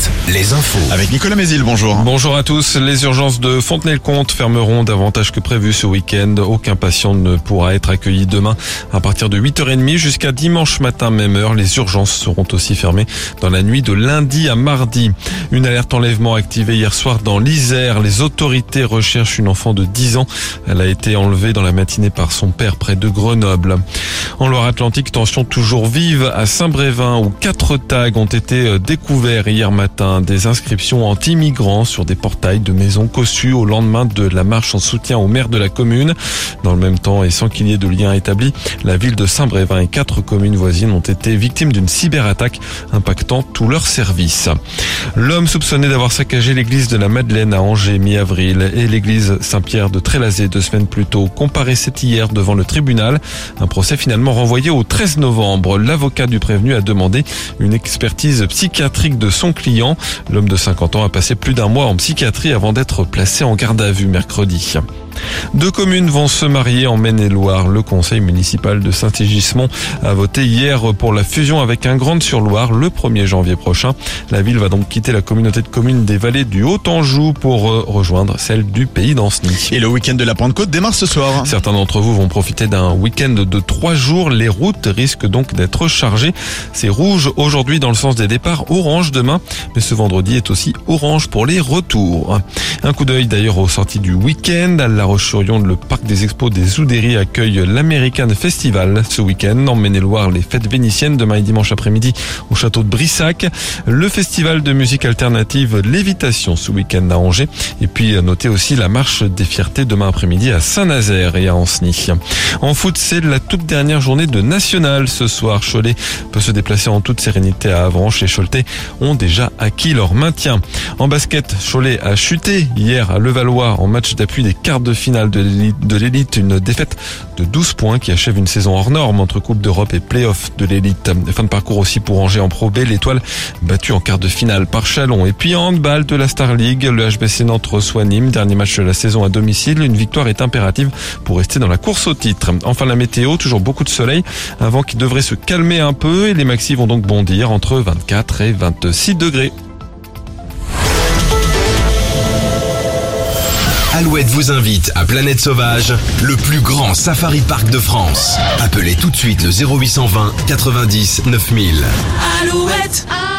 Alouette, les infos. Avec Nicolas Mézil, bonjour. Bonjour à tous. Les urgences de Fontenay-le-Comte fermeront davantage que prévu ce week-end. Aucun patient ne pourra être accueilli demain à partir de 8h30 jusqu'à dimanche matin même heure. Les urgences seront aussi fermées dans la nuit de lundi à mardi. Une alerte enlèvement activée hier soir dans l'Isère. Les autorités recherchent une enfant de 10 ans. Elle a été enlevée dans la matinée par son père près de Grenoble. En Loire-Atlantique, tension toujours vive à Saint-Brévin où quatre tags ont été découverts hier matin. Des inscriptions anti-migrants sur des portails de maisons cossues au lendemain de la marche en soutien au maire de la commune. Dans le même temps et sans qu'il y ait de lien établi, la ville de Saint-Brévin et quatre communes voisines ont été victimes d'une cyberattaque impactant tous leurs services. L'homme soupçonné d'avoir saccagé l'église de la Madeleine à Angers mi-avril et l'église Saint-Pierre de Trélazé deux semaines plus tôt comparaissait hier devant le tribunal. Un procès finalement renvoyé au 13 novembre. L'avocat du prévenu a demandé une expertise psychiatrique de son client. L'homme de 50 ans a passé plus d'un mois en psychiatrie avant d'être placé en garde à vue mercredi. Deux communes vont se marier en Maine-et-Loire. Le conseil municipal de Saint-Égismond a voté hier pour la fusion avec un Grande-sur-Loire le 1er janvier prochain. La ville va donc quitter la communauté de communes des vallées du Haut-Anjou pour euh, rejoindre celle du pays d'Anceny. Et le week-end de la Pentecôte démarre ce soir. Certains d'entre vous vont profiter d'un week-end de trois jours. Les routes risquent donc d'être chargées. C'est rouge aujourd'hui dans le sens des départs, orange demain, mais ce vendredi est aussi orange pour les retours. Un coup d'œil d'ailleurs aux sorties du week-end. À La Roche-sur-Yon, le parc des expos des Oudéry accueille l'American Festival ce week-end. En Maine-et-Loire, les fêtes vénitiennes demain et dimanche après-midi au château de Brissac. Le festival de musique alternative Lévitation ce week-end à Angers. Et puis notez aussi la marche des fiertés demain après-midi à Saint-Nazaire et à Ancenis. En foot, c'est la toute dernière journée de National ce soir. Cholet peut se déplacer en toute sérénité à Avranches. Les Choletais ont déjà acquis leur maintien. En basket, Cholet a chuté hier à Levallois en match d'appui des quarts de finale de l'élite. Une défaite de 12 points qui achève une saison hors norme entre Coupe d'Europe et Playoff de l'élite. Fin de parcours aussi pour Angers en Pro B. L'étoile battue en quart de finale par Chalon. Et puis en handball de la Star League, le HBC Nantes reçoit Nîmes. Dernier match de la saison à domicile. Une victoire est impérative pour rester dans la course au titre. Enfin la météo, toujours beaucoup de soleil. Un vent qui devrait se calmer un peu et les maxis vont donc bondir entre 24 et 26 degrés. Alouette vous invite à Planète Sauvage, le plus grand safari park de France. Appelez tout de suite le 0820 90 9000. Alouette, Alouette.